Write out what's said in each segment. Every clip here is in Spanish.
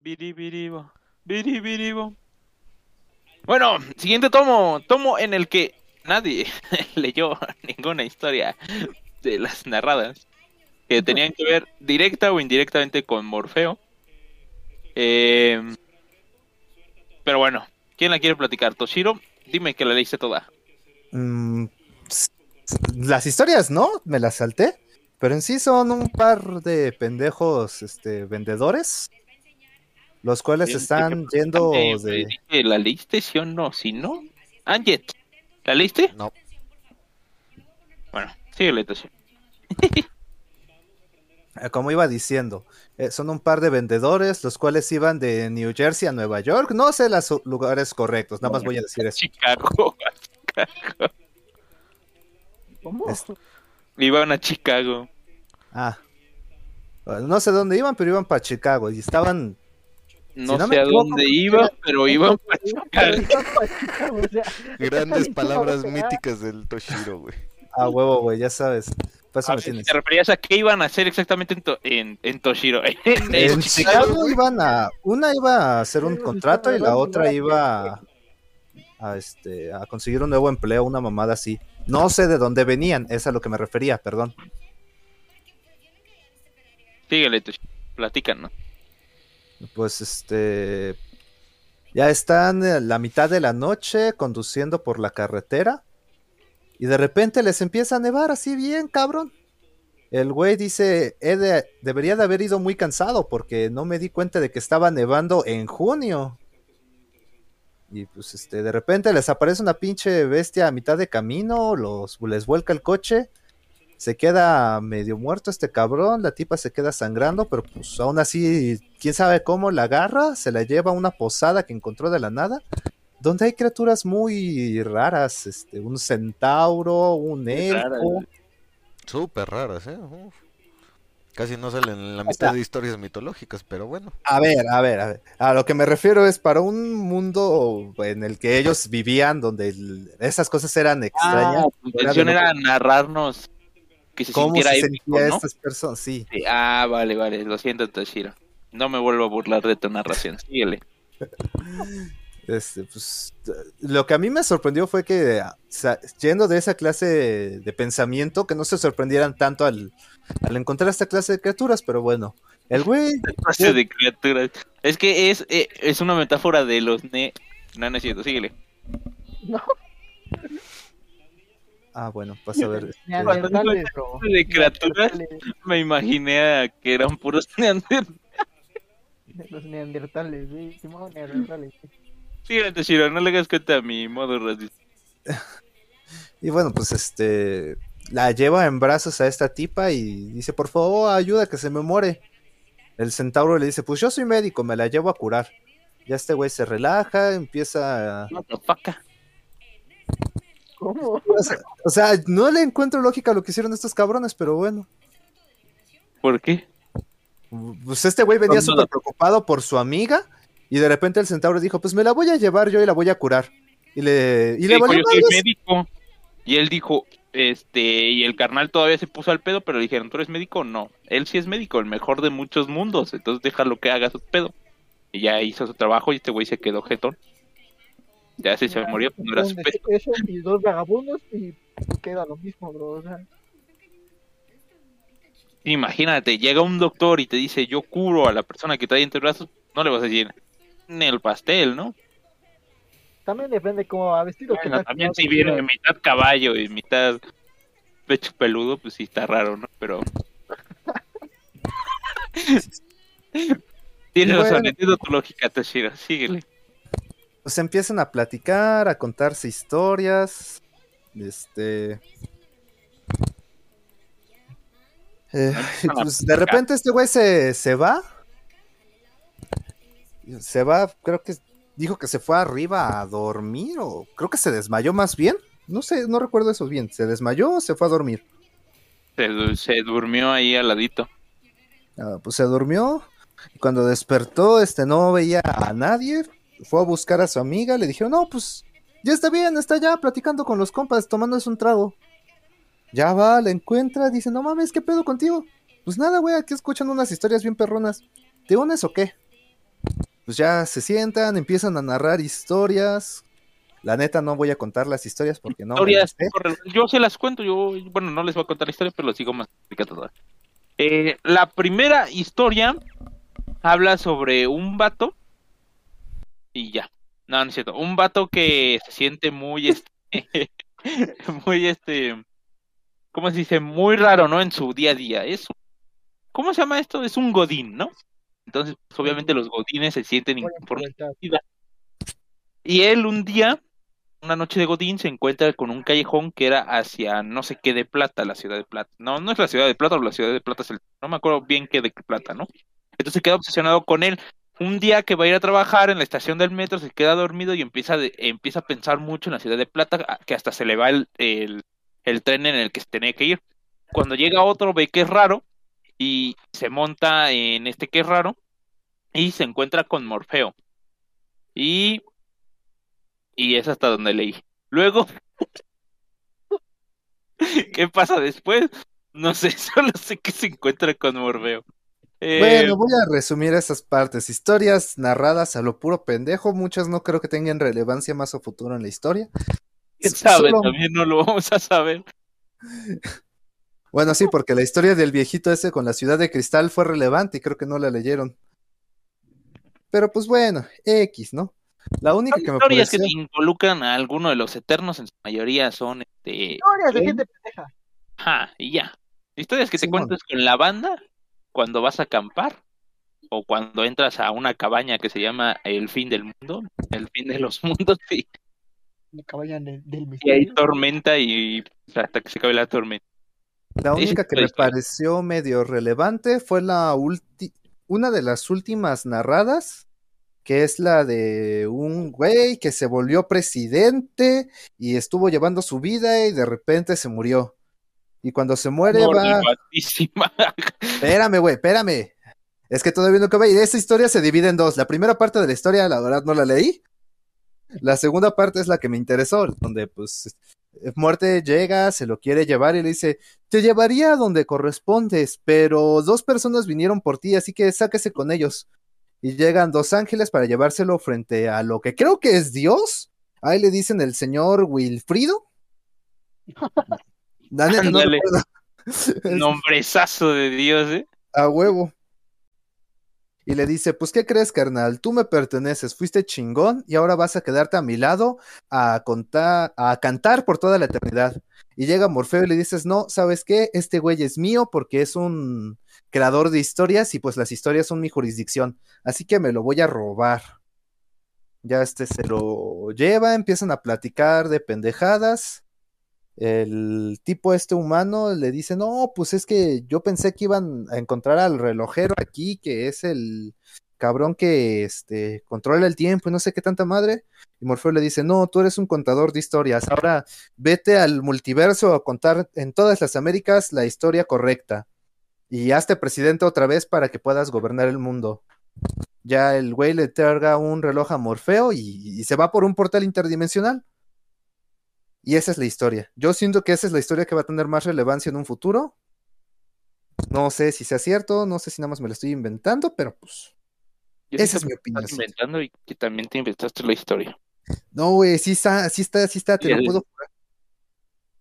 Biribiribo, biribiribo. Bueno, siguiente tomo, tomo en el que nadie leyó ninguna historia de las narradas que tenían que ver directa o indirectamente con Morfeo. Eh, pero bueno, ¿quién la quiere platicar? Toshiro, dime que la leíste toda. Mm, las historias, ¿no? Me las salté. Pero en sí son un par de pendejos este, vendedores. Los cuales están yendo Eh, de. ¿La leíste, sí o no? Si no, Anjet, ¿la leíste? No. Bueno, síguele, Toshiro. eh, Como iba diciendo, eh, son un par de vendedores, los cuales iban de New Jersey a Nueva York. No sé los lugares correctos, nada más voy a decir eso. Chicago. ¿Cómo? Es- Iban a Chicago. Ah. Bueno, No sé dónde iban, pero iban para Chicago y estaban. No, no sé a equivoco, dónde iban, pero iban para Pero iba pa' Chicago, o sea, Grandes no, palabras míticas del Toshiro, güey. A huevo, güey, ya sabes. A ver, tienes. ¿Te referías a qué iban a hacer exactamente en, To- en, en Toshiro? En, En Chicago. Chicago iban a. Una iba a hacer un contrato y la otra iba a, a, este, a conseguir un nuevo empleo, una mamada así. No sé de dónde venían, es a lo que me refería, perdón. Síguele, Toshiro. Platícanos. Pues este. Ya están a la mitad de la noche conduciendo por la carretera. Y de repente les empieza a nevar así bien, cabrón. El güey dice, "He de- debería de haber ido muy cansado porque no me di cuenta de que estaba nevando en junio. Y pues este, de repente les aparece una pinche bestia a mitad de camino, los, les vuelca el coche, se queda medio muerto este cabrón, la tipa se queda sangrando, pero pues aún así, quién sabe cómo la agarra, se la lleva a una posada que encontró de la nada, donde hay criaturas muy raras, este, un centauro, un elfo. Súper raras, ¿eh? Uf. Casi no salen en la O mitad sea- de historias mitológicas, pero bueno. A ver, a ver, a ver. A lo que me refiero es para un mundo en el que ellos vivían, donde el- esas cosas eran extrañas. Ah, tu intención era narrarnos que se ¿Cómo sintiera se épico, sentía ¿no? estas personas? Sí. Sí, Ah, vale, vale. Lo siento, Toshiro. No me vuelvo a burlar de tu narración. Síguele. Este, pues, lo que a mí me sorprendió fue que, o sea, yendo de esa clase de pensamiento, que no se sorprendieran tanto al, al encontrar esta clase de criaturas, pero bueno, el güey, Clase de criaturas. Es que es, eh, es una metáfora de los ne... No, no es cierto. Síguele. No, ah, bueno, vas a ver. este, neandertales, bro. de criaturas. Me imaginé a que eran puros neandertales. Los neandertales, sí, Simón, neandertales. Síguele, Toshiro. No le hagas cuenta a mi modo racista. Y bueno, pues este la lleva en brazos a esta tipa y dice, por favor, ayuda que se me muere. El centauro le dice, pues yo soy médico, me la llevo a curar. Ya este güey se relaja, empieza a... Motherfucker. ¿Cómo? O sea, o sea, no le encuentro lógica a lo que hicieron estos cabrones, pero bueno. ¿Por qué? Pues este güey venía súper preocupado por su amiga y de repente el centauro dijo, pues me la voy a llevar yo y la voy a curar. Y le, y le Dijo, valió yo soy médico. Y él dijo, este, y el carnal todavía se puso al pedo, pero le dijeron, ¿tú eres médico? No. Él sí es médico, el mejor de muchos mundos. Entonces déjalo que haga su pedo. Y ya hizo su trabajo y este güey se quedó jetón. Ya si se murió, pues no era de- Eso y dos vagabundos y queda lo mismo, bro. O sea, Imagínate, llega un doctor y te dice, yo curo a la persona que trae entre brazos, no le vas a decir, ni el pastel, ¿no? también depende cómo va vestido. ¿qué Bueno, tal también que si viene vestido? mitad caballo y mitad pecho peludo, pues sí está raro, ¿no? Pero... Tienes Bueno. razón, entiendo tu lógica, Toshiro, síguele. Pues empiezan a platicar, a contarse historias. Este. Eh, y pues de repente este güey se, se va. Se va, creo que dijo que se fue arriba a dormir o creo que se desmayó más bien. No sé, no recuerdo eso bien. ¿Se desmayó o se fue a dormir? Se durmió ahí al ladito. Ah, pues se durmió. Y cuando despertó, este no veía a nadie. Fue a buscar a su amiga. Le dijeron, no, pues ya está bien, está ya platicando con los compas, tomándose un trago. Ya va, la encuentra, dice, no mames, ¿qué pedo contigo? Pues nada, güey, aquí escuchan unas historias bien perronas. ¿Te unes o qué? pues ya se sientan, empiezan a narrar historias. La neta no voy a contar las historias porque no. historias. las Yo se las cuento, yo, bueno, no les voy a contar la historia, pero lo sigo más explicando. Eh, la primera historia habla sobre un vato y ya. No, no es cierto. Un vato que se siente muy, este, muy, este, ¿cómo se dice? Muy raro, ¿no? En su día a día. Es, ¿cómo se llama esto? Es un godín, ¿no? Entonces, pues, obviamente los godines se sienten inconformes aprovechar. y él un día, una noche de Godín, se encuentra con un callejón que era hacia no sé qué de Plata, la ciudad de Plata. No, no es la ciudad de Plata, o la ciudad de Plata es el... No me acuerdo bien qué de Plata, ¿no? Entonces queda obsesionado con él. Un día que va a ir a trabajar en la estación del metro, se queda dormido y empieza, empieza a pensar mucho en la ciudad de Plata, que hasta se le va el, el, tren en el que tenía que ir. Cuando llega otro, ve que es raro y se monta en este que es raro y se encuentra con Morfeo. Y y es hasta donde leí. Luego, ¿qué pasa después? No sé, solo sé que se encuentra con Morfeo. Eh, Bueno, voy a resumir esas partes. Historias narradas a lo puro pendejo. Muchas no creo que tengan relevancia más a futuro en la historia. quién sabe, Solo- también no lo vamos a saber. Bueno, sí, porque la historia del viejito ese con la ciudad de cristal fue relevante y creo que no la leyeron. Pero pues bueno, X, ¿no? La única que me historias que pareció... involucran a alguno de los eternos, en su mayoría son este. Historias de gente pendeja. Ajá, y ya. Historias que te Simón. cuentas con la banda cuando vas a acampar o cuando entras a una cabaña que se llama El fin del mundo, el fin de los mundos, y, La cabaña del, del y hay tormenta y hasta que se acabe la tormenta. La única que me pareció medio relevante fue la ulti... una de las últimas narradas, que es la de un güey que se volvió presidente y estuvo llevando su vida y de repente se murió. Y cuando se muere va... Espérame, güey, espérame. Es que todavía no acaba y esa historia se divide en dos. La primera parte de la historia, la verdad, no la leí. La segunda parte es la que me interesó, donde pues muerte llega, se lo quiere llevar y le dice, te llevaría a donde correspondes, pero dos personas vinieron por ti, así que sáquese con ellos. Y llegan dos ángeles para llevárselo frente a lo que creo que es Dios. Ahí le dicen el señor Wilfrido. La neta, no Ándale. recuerdo. Nombrezazo de Dios, ¿eh? A huevo. Y le dice, pues, ¿qué crees, carnal? Tú me perteneces, fuiste chingón y ahora vas a quedarte a mi lado a contar, a cantar por toda la eternidad. Y llega Morfeo y le dices, no, ¿sabes qué? Este güey es mío porque es un creador de historias y pues las historias son mi jurisdicción. Así que me lo voy a robar. Ya este se lo lleva, empiezan a platicar de pendejadas. El tipo este humano le dice, no, pues es que yo pensé que iban a encontrar al relojero aquí, que es el cabrón que este, controla el tiempo y no sé qué tanta madre. Y Morfeo le dice, no, tú eres un contador de historias, ahora vete al multiverso a contar en todas las Américas la historia correcta. Y hazte presidente otra vez para que puedas gobernar el mundo. Ya el güey le carga un reloj a Morfeo y se va por un portal interdimensional. Y esa es la historia. Yo siento que esa es la historia que va a tener más relevancia en un futuro. No sé si sea cierto, no sé si nada más me lo estoy inventando, pero pues. Yo Esa es mi opinión. Estás inventando y que también te inventaste la historia. No, güey, sí está, sí está, sí está, te lo puedo.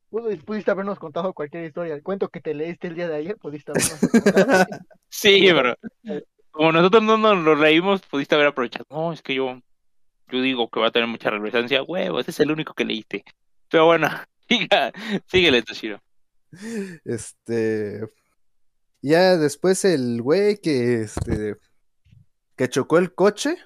Pudo- Pudiste habernos contado cualquier historia. El cuento que te leíste el día de ayer, pudiste habernos contado. Sí, bro. Como nosotros no nos lo reímos, pudiste haber aprovechado. No, es que yo, yo digo que va a tener mucha relevancia. Huevo, ese es el único que leíste. Pero bueno, síguele, Toshiro. Este. Ya después el güey que, este, que chocó el coche,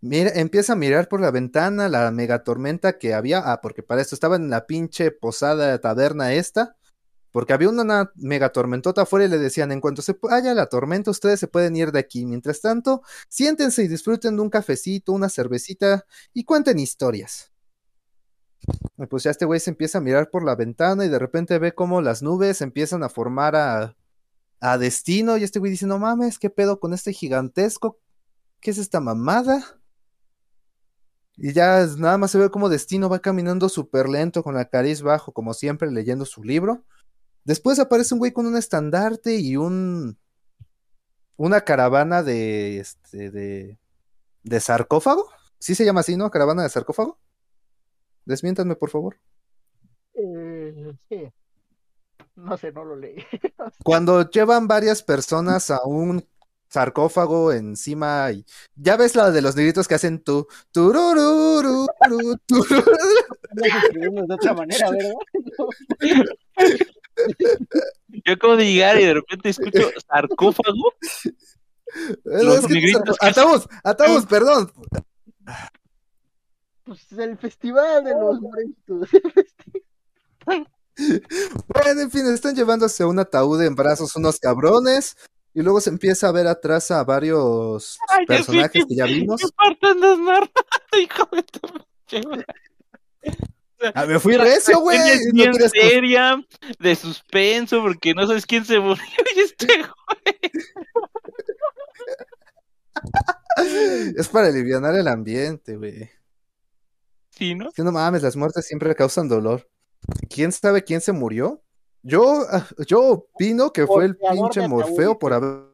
mira, empieza a mirar por la ventana la megatormenta que había. Ah, porque para esto estaba en la pinche posada taberna esta. Porque había una, una megatormentota afuera y le decían, en cuanto se haya la tormenta, ustedes se pueden ir de aquí. Mientras tanto, siéntense y disfruten de un cafecito, una cervecita y cuenten historias. Pues ya este güey se empieza a mirar por la ventana y de repente ve cómo las nubes empiezan a formar a, a destino. Y este güey dice, no mames, ¿qué pedo con este gigantesco? ¿Qué es esta mamada? Y ya nada más se ve como Destino va caminando súper lento con la cariz bajo, como siempre, leyendo su libro. Después aparece un güey con un estandarte y un una caravana de este de de sarcófago. ¿Sí se llama así, no? Caravana de sarcófago. Desmiéntanme, por favor. Eh, sí. No sé, no lo leí. Cuando llevan varias personas a un sarcófago encima y ya ves la de los negritos que hacen tu turururu, de otra manera, ¿verdad? Yo acabo de llegar y de repente escucho sarcófago. Es que- negritos que atamos, atamos, perdón. Pues el festival de los muertos. Bueno, en fin, están llevándose un ataúd en brazos unos cabrones y luego se empieza a ver atrás a varios Ay, personajes que ya vimos. ¿Qué parte andas narrando, hijo de tu pinche madre? Ah, me fui recio, güey. Es No bien querías- seria, de suspenso, porque no sabes quién se murió y este güey. Es para aliviar el ambiente, güey. Sí, ¿no? Mames, las muertes siempre causan dolor. ¿Quién sabe quién se murió? Yo, yo opino que fue el pinche Morfeo por haber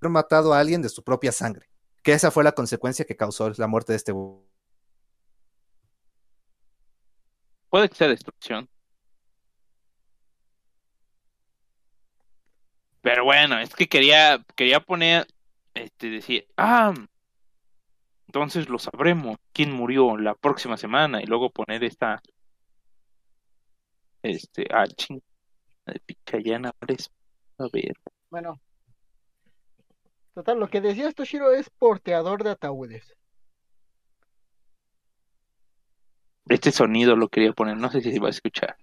matado a alguien de su propia sangre. Que esa fue la consecuencia que causó la muerte de este. Puede que sea destrucción. Pero bueno, es que quería, quería poner, este, decir, ah, entonces lo sabremos quién murió la próxima semana y luego poner esta, este, ah, ching, de pichayana, pues, a ver, Bueno. Total, lo que decías Toshiro es porteador de ataúdes. este sonido lo quería poner, no sé si se va a escuchar.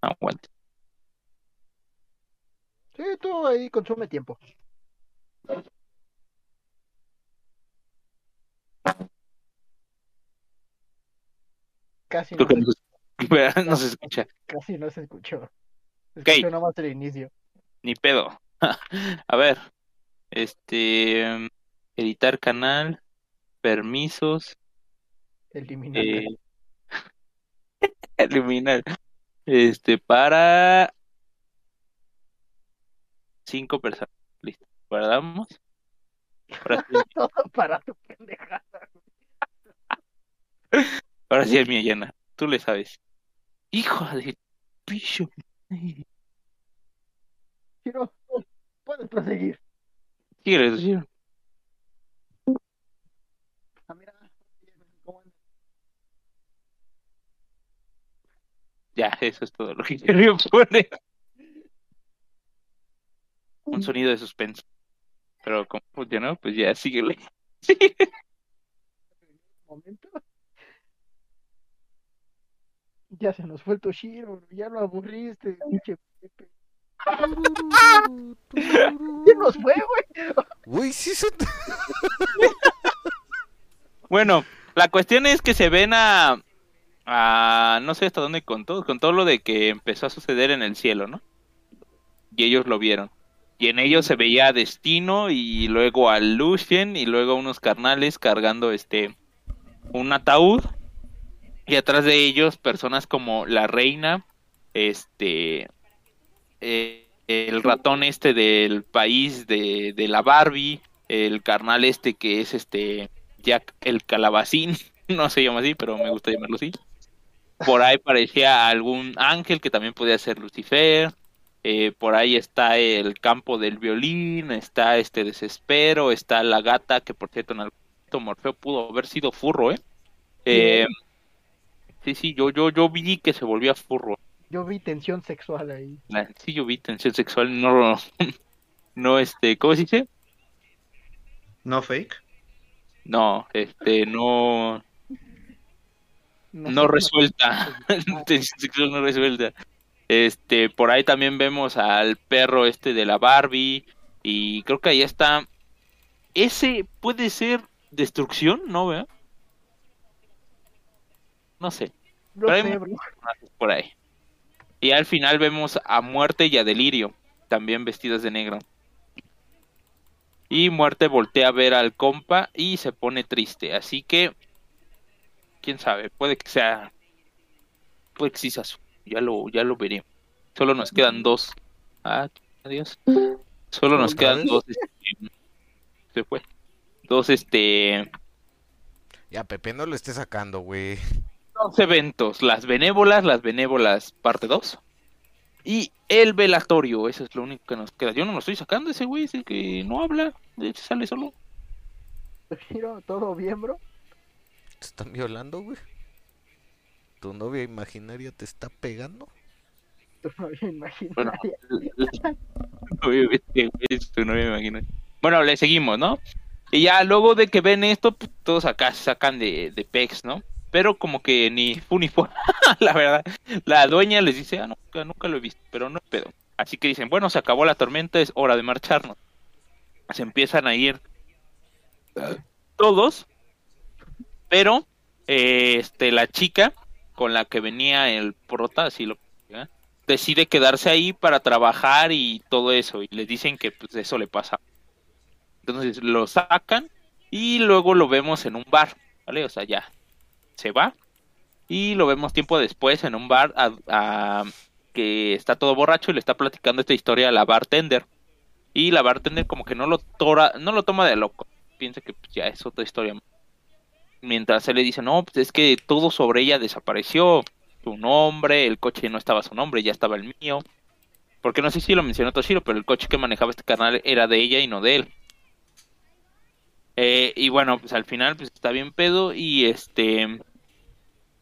Aguante. Sí, todo ahí consume tiempo. Casi no, se, no escucha, casi no se escuchó. Se Ok. escuchó nomás el inicio. ni pedo. A ver, este, editar canal, permisos, Eliminar. eh, eliminar, este, para cinco personas. Listo, guardamos. Ahora sí, Todo para tu pendejada. ahora sí es mi llena. Tú le sabes. Hijo de picho. Shiro, puedes proseguir. Síguele. Ah, mira. ¿Cómo andas? Ya, eso es todo lo que quería poner. Un sonido de suspenso. Pero como funcionó, pues ya, síguele. momento. Ya se nos fue el Toshiro, ya lo aburriste, pinche Pepe. ¿Quién nos fue, güey? Uy, sí se... Bueno, la cuestión es que se ven a, a no sé hasta dónde contó, con todo lo de que empezó a suceder en el cielo, ¿no? Y ellos lo vieron. Y en ellos se veía a Destino y luego a Lucien y luego unos carnales cargando este un ataúd. Y atrás de ellos personas como la reina, este eh, el ratón este del país de, de la Barbie, el carnal este que es este Jack el calabacín, no se llama así, pero me gusta llamarlo así. Por ahí parecía algún ángel que también podía ser Lucifer. Eh, por ahí está el campo del violín, está este desespero, está la gata, que por cierto en algún momento Morfeo pudo haber sido furro, ¿eh? Eh, sí, sí, yo, yo, yo vi que se volvía furro. Yo vi tensión sexual ahí. La- sí, yo vi tensión sexual, no, no, este, ¿cómo se dice? No fake. No, este, no, no resuelta. Tensión sexual no resuelta. Este, por ahí también vemos al perro este de la Barbie. Y creo que ahí está. Ese puede ser destrucción, ¿no? ¿Verdad? No sé, No Pero hay sé, mu- bro. por ahí. Y al final vemos a Muerte y a Delirio, también vestidas de negro. Y Muerte voltea a ver al compa y se pone triste. Así que, quién sabe, puede que sea, puede que sí sea su- ya lo, ya lo veremos. Solo nos quedan dos. Ah, adiós. Solo nos ¿Otra quedan dos. este, se fue. Dos, este, Ya, Pepe, no lo esté sacando, güey. Dos eventos, las benévolas, las benévolas parte 2 y el velatorio, eso es lo único que nos queda. Yo no lo estoy sacando, ese güey es el que no habla, de hecho sale solo. Giro, ¿todo bien, bro? ¿Te están violando, güey? ¿Tu novia imaginaria te está pegando? Tu novia Bueno, imaginaria. obviamente, güey, esto no me imagino. Bueno, le seguimos, ¿no? Y ya luego de que ven esto, pues, todos acá se sacan de, de pex, ¿no? Pero como que ni fu ni fue, la verdad. La dueña les dice, ah, nunca, nunca lo he visto, pero no es pedo. Así que dicen, bueno, se acabó la tormenta, es hora de marcharnos. Se empiezan a ir todos, pero eh, este la chica con la que venía el prota, así lo ¿eh? decide quedarse ahí para trabajar y todo eso, y les dicen que pues eso le pasa. Entonces lo sacan y luego lo vemos en un bar, ¿vale? O sea, ya se va y lo vemos tiempo después en un bar a- a- que está todo borracho y le está platicando esta historia a la bartender. Y la bartender como que no lo no lo toma de loco, piensa que pues, ya es otra historia. Mientras él le dice, no, pues es que todo sobre ella desapareció, su nombre, el coche no estaba su nombre, ya estaba el mío. Porque no sé si lo mencionó Toshiro, pero el coche que manejaba este canal era de ella y no de él. Eh, y bueno, pues al final pues está bien pedo y este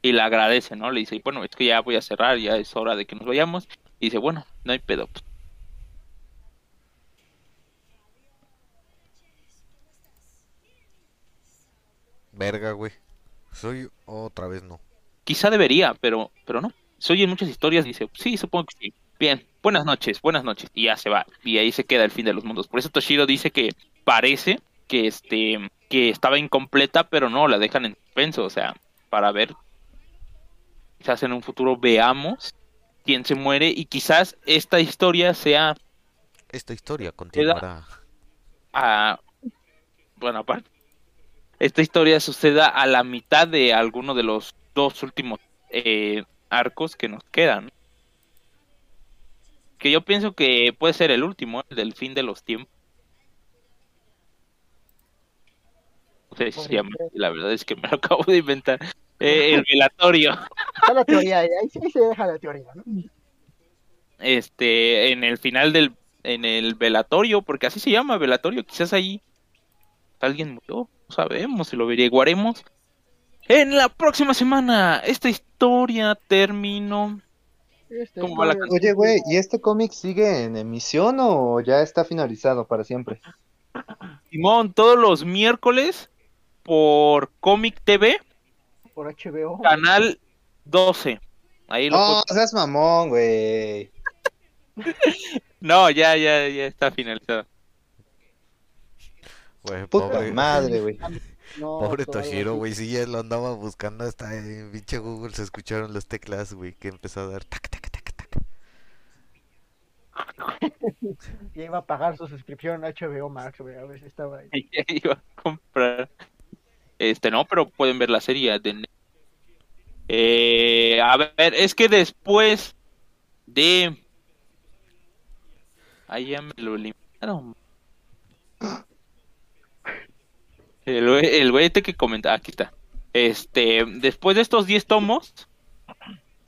y le agradece, ¿no? Le dice, bueno, es que ya voy a cerrar, ya es hora de que nos vayamos. Y dice, bueno, no hay pedo. pues, Verga, güey. Soy otra vez no. quizá debería, pero, pero no. Se oyen muchas historias, dice, sí, supongo que sí. Bien, buenas noches, buenas noches. Y ya se va. Y ahí se queda el fin de los mundos. Por eso Toshiro dice que parece que este que estaba incompleta, pero no, la dejan en suspenso, o sea, para ver. Quizás en un futuro veamos quién se muere y quizás esta historia sea Esta historia continuará. a bueno aparte esta historia suceda a la mitad de alguno de los dos últimos eh, arcos que nos quedan. Que yo pienso que puede ser el último el del fin de los tiempos. No sé si se llama la verdad es que me lo acabo de inventar. Eh, el velatorio. Está la teoría, ahí sí se deja la teoría, ¿no? este en el final del en el velatorio porque así se llama velatorio quizás ahí alguien murió sabemos si lo averiguaremos en la próxima semana esta historia terminó Este, ¿Cómo va la canción? Oye, güey, ¿y este cómic sigue en emisión o ya está finalizado para siempre? Simón todos los miércoles por Comic TV por HBO. canal 12 ahí lo No, puedo- seas mamón, güey. no ya ya ya está finalizado Güey, Puta pobre, madre, güey. No, pobre Toshiro, güey. Sí, ya lo andaba buscando hasta en pinche Google. Se escucharon las teclas, güey. Que empezó a dar tac, tac, tac, tac. Ya iba a pagar su suscripción a HBO Max, güey. A ver si estaba ahí. Ya iba a comprar. Este, no, pero pueden ver la serie de Eh, a ver, es que después de. Ahí ya me lo eliminaron. El güey, el güey este que comentaba, aquí está. Este, después de estos 10 tomos,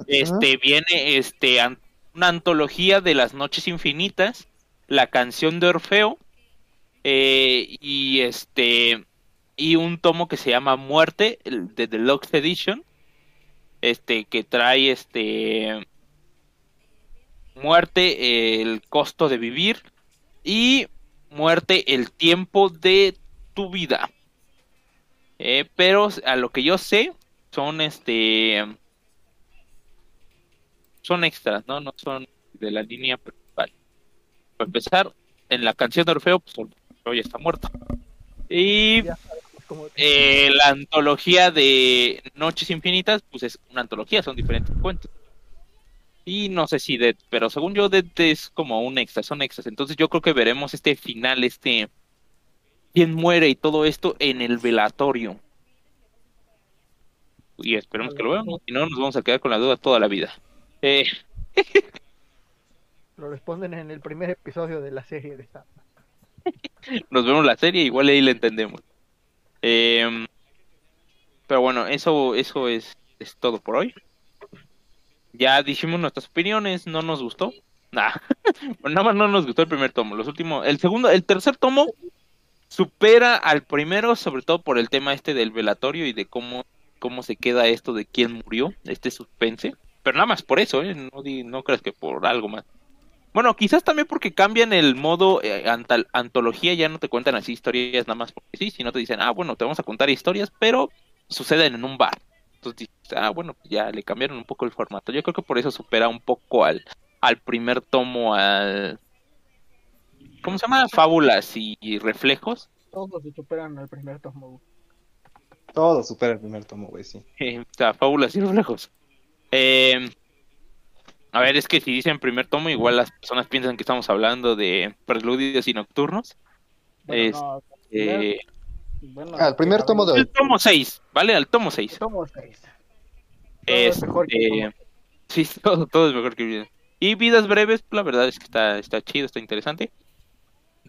este, viene este an- una antología de las noches infinitas, la canción de Orfeo, eh, y este y un tomo que se llama Muerte, el de Deluxe Edition, este que trae este Muerte, el costo de vivir y Muerte, el tiempo de tu vida. Eh, pero a lo que yo sé son este son extras, ¿no? No son de la línea principal. Para empezar, en la canción de Orfeo, pues Orfeo ya está muerto. Y eh, la antología de Noches Infinitas, pues es una antología, son diferentes cuentos. Y no sé si Dead, pero según yo Dead es como un extra, son extras. Entonces yo creo que veremos este final, este quién muere y todo esto en el velatorio. Y esperemos que lo veamos, si no nos vamos a quedar con la duda toda la vida. Eh, Lo responden en el primer episodio de la serie de esta. nos vemos la serie, igual ahí la entendemos. Eh, pero bueno, eso, eso es, es todo por hoy. Ya dijimos nuestras opiniones, no nos gustó. Nah, nada más no nos gustó el primer tomo. Los últimos, el segundo, el tercer tomo supera al primero, sobre todo por el tema este del velatorio y de cómo, cómo se queda esto de quién murió, este suspense. Pero nada más por eso, ¿eh? No, di- no creas que por algo más. Bueno, quizás también porque cambian el modo eh, antal- antología, ya no te cuentan así historias nada más porque sí, sino te dicen, ah, bueno, te vamos a contar historias, pero suceden en un bar. Entonces ah, bueno, pues ya le cambiaron un poco el formato. Yo creo que por eso supera un poco al, al primer tomo, al... ¿Cómo se llama? Fábulas y, y reflejos. Todos superan al primer tomo. Todo supera el primer tomo, güey, sí. Eh, o sea, fábulas y reflejos. Eh, a ver, es que si dicen primer tomo, igual las personas piensan que estamos hablando de preludios y nocturnos. Bueno, Es- no, Eh, bueno, Ah, el primer tomo de el hoy. tomo 6, ¿vale? El tomo 6. Tomo seis. Todo es mejor que Este, sí, todo, todo es mejor que vidas. Y vidas breves, la verdad es que está, está chido, está interesante.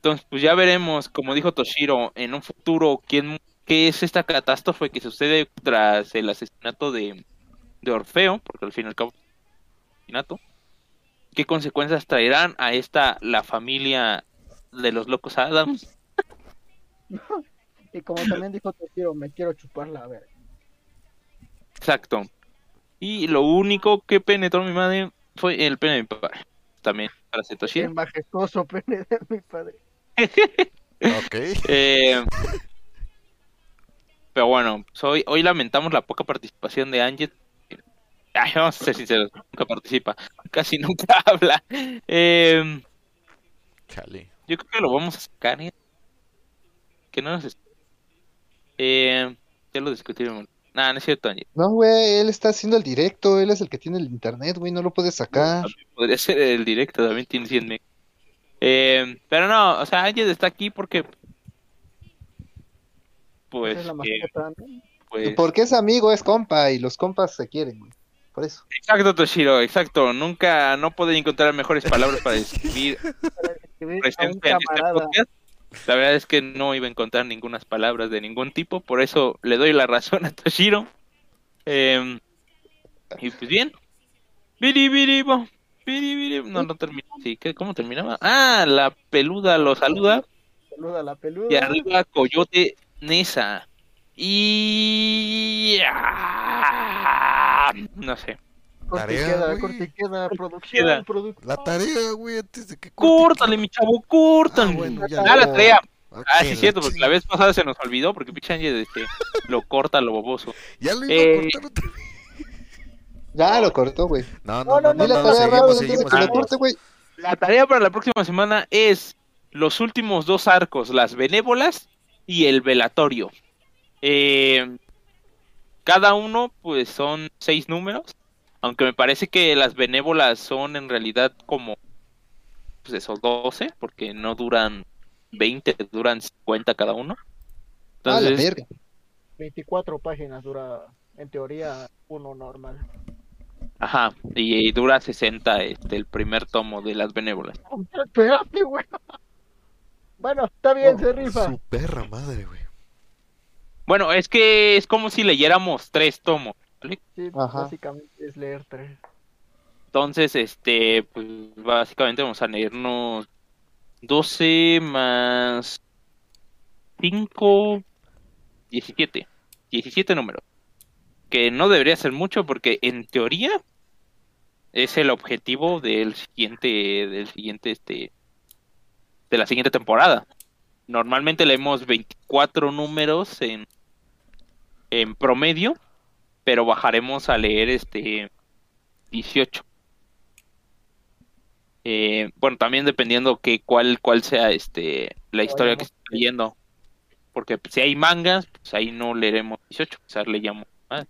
Entonces, pues ya veremos, como dijo Toshiro, en un futuro, quién, qué es esta catástrofe que sucede tras el asesinato de, de Orfeo, porque al fin y al cabo asesinato. ¿Qué consecuencias traerán a esta, la familia de los locos Adams? Y como también dijo Toshiro, me quiero chuparla, a ver. Exacto. Y lo único que penetró mi madre fue el pene de mi padre. También, para ser Toshiro. El majestuoso pene de mi padre. Ok. Eh, pero bueno, pues hoy, hoy lamentamos la poca participación de Angie. Ay, vamos a ser sinceros, nunca participa, casi nunca habla. Eh, Chale. yo creo que lo vamos a sacar. ¿eh? Que no nos... Eh, ya lo discutiremos. Nah, no es cierto, Angie. No, güey, él está haciendo el directo, él es el que tiene el internet, güey, no lo puede sacar. Podría ser el directo, también tiene 100 meg. Eh, pero no, o sea, Angie está aquí porque... Pues, es eh, pues... Porque es amigo, es compa, y los compas se quieren, güey. Por eso. Exacto, Toshiro, exacto. Nunca, no puedo encontrar mejores palabras para describir Para describir a un presencia en este podcast. La verdad es que no iba a encontrar ninguna palabras de ningún tipo, por eso le doy la razón a Toshiro. Eh, y pues bien. Biri, biri, bo. No, no termina así. ¿Qué- ¿Cómo terminaba? Ah, la peluda lo saluda. Saluda la peluda. Y arriba Coyote Nesa. Y... ah, No sé. Tarea, corte queda, producción, queda. producción. La tarea, güey, antes de que. Córtale, mi chavo, córtale. Ah, bueno, ya Ah, la tarea. Ok, Ah, sí, es cierto, porque la vez pasada se nos olvidó, porque pinche Ángel, este, lo corta lo boboso. Ya lo iba Eh, a cortar otra vez. Ya lo cortó, güey. No, No, no, no, la no, tarea seguimos, rápido antes de seguimos, que lo seguimos. corte, güey. La tarea para la próxima semana es los últimos dos arcos, las benévolas y el velatorio. Eh, cada uno, pues, son seis números, aunque me parece que las benévolas son en realidad como, pues, esos 12, porque no duran 20, duran 50 cada uno. Ah, la Entonces, verga. 24 páginas dura, en teoría, uno normal. Ajá, y, dura 60 este, el primer tomo de las benévolas. Espérate, güey. Bueno, está bien, se rifa. Su perra madre, güey. Bueno, es que es como si leyéramos tres tomos. ¿vale? Sí, Ajá. básicamente es leer tres. Entonces, este, pues básicamente vamos a leernos 12 más 5, 17. 17 números. Que no debería ser mucho porque en teoría es el objetivo del siguiente, del siguiente, este, de la siguiente temporada. Normalmente leemos 24 números en, en promedio, pero bajaremos a leer este 18. Eh, bueno, también dependiendo que cuál, cuál sea este la historia que esté leyendo. Porque si hay mangas, pues ahí no leeremos 18, quizás leíamos más.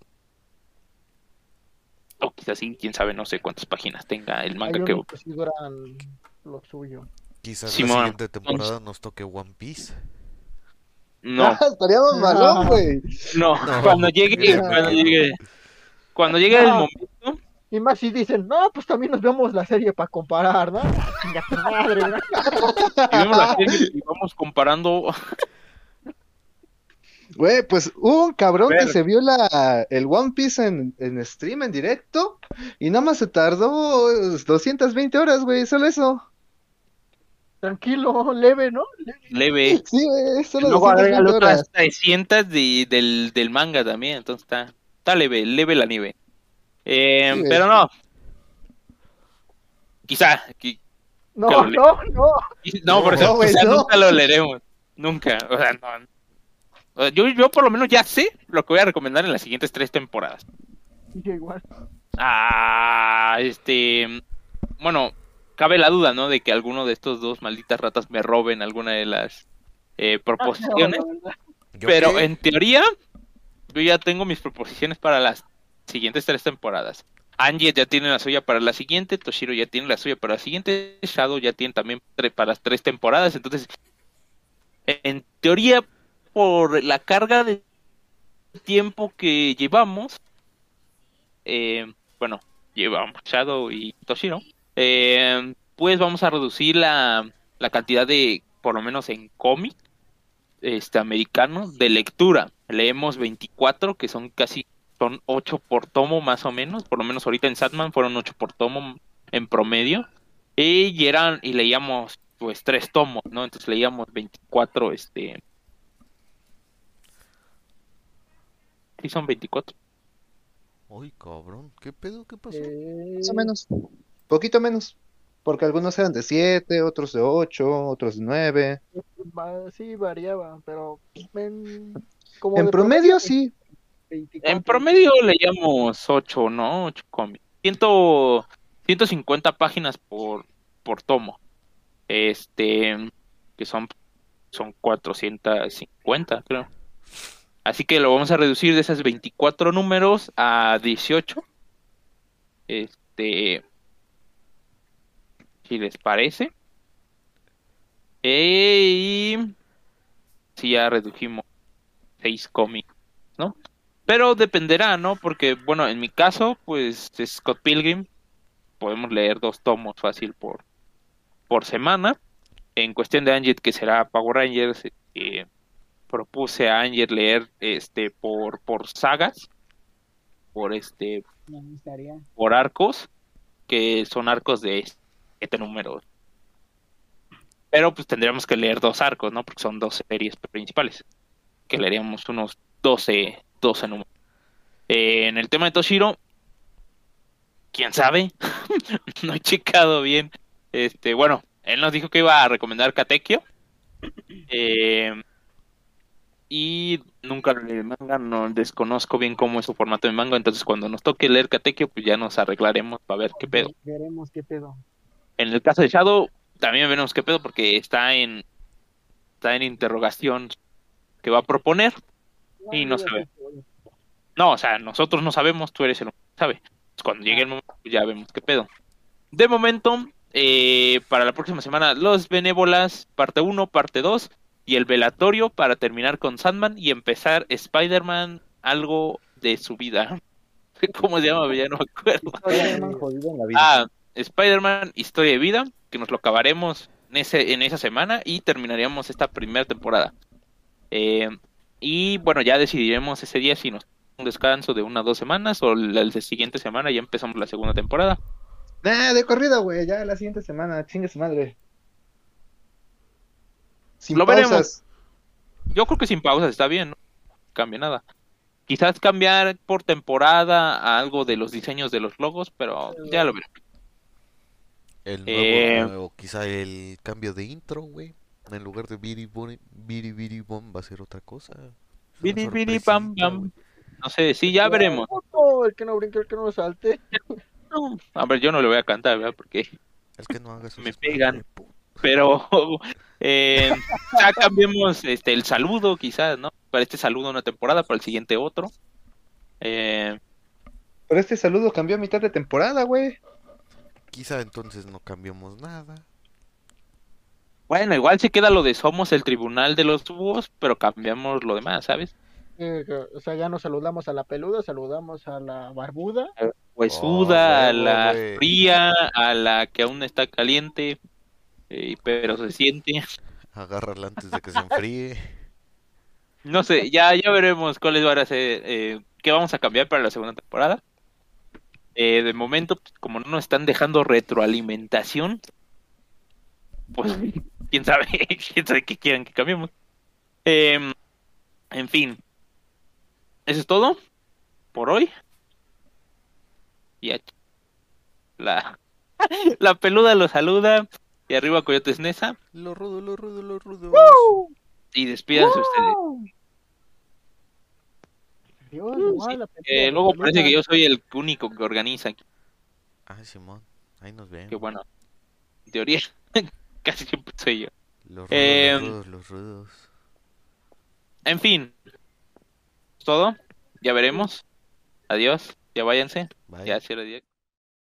O quizás sí, quién sabe, no sé cuántas páginas tenga el Hay manga que... que sí duran lo suyo. Quizás Simón, la siguiente temporada nos toque One Piece. No, Ah, estaríamos malón, güey. no, cuando llegue, cuando llegue, cuando llegue el momento, Y más si dicen, no, pues también nos vemos la serie para comparar, ¿no? Madre, ¿no? y vemos la serie y vamos comparando Güey, pues hubo un cabrón que se vio la, el One Piece en, en stream, en directo, y nada más se tardó 220 horas, güey, solo eso. Tranquilo, leve, ¿no? Leve. Sí, güey, solo Luego 220 agrégale otras horas. 300 de- del, del manga también, entonces está, está leve, leve la nieve. Eh, Sí, pero no. Quizá, qui- No, no, no. qui- no, por No, eso, quizá no. nunca lo leeremos. Nunca, o sea, no. Yo, yo por lo menos ya sé lo que voy a recomendar en las siguientes tres temporadas. Igual. Ah, este. Bueno, cabe la duda, ¿no? De que alguno de estos dos malditas ratas me roben alguna de las eh, proposiciones. Verdad. ¿Yo Pero qué? en teoría, yo ya tengo mis proposiciones para las siguientes tres temporadas. Angie ya tiene la suya para la siguiente, Toshiro ya tiene la suya para la siguiente, Shadow ya tiene también para las tres temporadas. Entonces, en teoría, por la carga de tiempo que llevamos, eh, bueno, llevamos Shadow y Toshiro, eh, pues vamos a reducir la, la cantidad de, por lo menos en cómic, este, americanos de lectura. Leemos 24, que son casi, son 8 por tomo más o menos, por lo menos ahorita en Satman fueron 8 por tomo en promedio. Y eran, y leíamos pues 3 tomos, ¿no? Entonces leíamos 24, este... Sí, son 24. Ay, cabrón, ¿qué pedo? ¿Qué pasó? Eh, Más o menos. Poquito menos. Porque algunos eran de 7, otros de 8, otros de 9. va- sí, variaba, pero en, como En de promedio, sí. 24. En promedio leíamos 8, ¿no? 8 cómics. 100, 150 páginas por, por tomo. Este, que son, son 450, creo. Así que lo vamos a reducir de esas 24 números a 18. Este, si les parece. Y si ya redujimos 6 cómics, ¿no? Pero dependerá, ¿no? Porque, bueno, en mi caso, pues es Scott Pilgrim. Podemos leer dos tomos fácil por, por semana. En cuestión de Angie, que será Power Rangers, eh, propuse a Angie leer este por, por sagas, por este, por arcos, que son arcos de siete números. Pero pues tendríamos que leer dos arcos, ¿no? Porque son dos series principales. Que leeríamos unos 12, 12 números. Eh, en el tema de Toshiro, quién sabe, no he checado bien. Este, bueno, él nos dijo que iba a recomendar Katekyo. Eh, y nunca leí el manga, no desconozco bien cómo es su formato de manga, entonces cuando nos toque leer Katekyo, pues ya nos arreglaremos para ver qué pedo. Veremos qué pedo. En el caso de Shadow, también veremos qué pedo, porque está en está en interrogación que va a proponer. Y no se ve. No, o sea, nosotros no sabemos, tú eres el que sabe. Pues cuando llegue el momento, pues ya vemos qué pedo. De momento, eh, para la próxima semana, Los Benévolas, parte 1, parte 2, y el velatorio para terminar con Sandman y empezar Spider-Man, algo de su vida. ¿Cómo se llama? Ya no me acuerdo. Spider-Man jodido en la vida. Ah, Spider-Man, historia de vida, que nos lo acabaremos en, ese, en esa semana y terminaríamos esta primera temporada. Eh, y bueno, ya decidiremos ese día si nos un descanso de una o dos semanas o la, la siguiente semana ya empezamos la segunda temporada. Nah, de corrido, güey. Ya la siguiente semana. Chingue su madre. Sin Lo veremos. pausas. Yo creo que sin pausas está bien, no cambia nada. Quizás cambiar por temporada a algo de los diseños de los logos, pero ya lo veremos. El nuevo, Eh. nuevo, quizá el cambio de intro, güey. En lugar de Biri Boni- Biri Biri Bom va a ser otra cosa. Biri, biri, pam. güey. No sé, sí, ya veremos. No, el que no brinque, el que no salte. No, a ver, yo no le voy a cantar, ¿verdad? Porque El que no haga Me pegan. pero eh, ya cambiemos este el saludo quizás, ¿no? Para este saludo una temporada, para el siguiente otro. Eh, Pero este saludo cambió a mitad de temporada, güey. Quizá entonces no cambiamos nada. bueno, igual se queda lo de somos el tribunal de los búhos, pero cambiamos lo demás, ¿sabes? Eh, o sea, ya nos saludamos a la peluda, saludamos a la barbuda. Pues Oh, a la fría, a la que aún está caliente, eh, pero se siente. Agárrala antes de que se enfríe. No sé, ya, ya veremos cuáles van a ser, eh, qué vamos a cambiar para la segunda temporada. Eh, de momento, pues, como no nos están dejando retroalimentación, pues quién sabe, quién sabe qué quieran que cambiemos. Em, en fin, eso es todo por hoy. Y aquí, la, la peluda lo saluda. Y arriba Coyotes Nesa. Lo rudo, lo rudo, lo rudo. Y despídanse ustedes. Dios, Sí, la Eh, luego parece que yo soy el único que organiza aquí. Ah, Simón. Ahí nos ven. Que bueno, en teoría, casi siempre soy yo. Los rudos, Em, los rudos, los rudos. En fin, es todo. Ya veremos. Adiós. Ya váyanse. Bye. Ya cierre directo.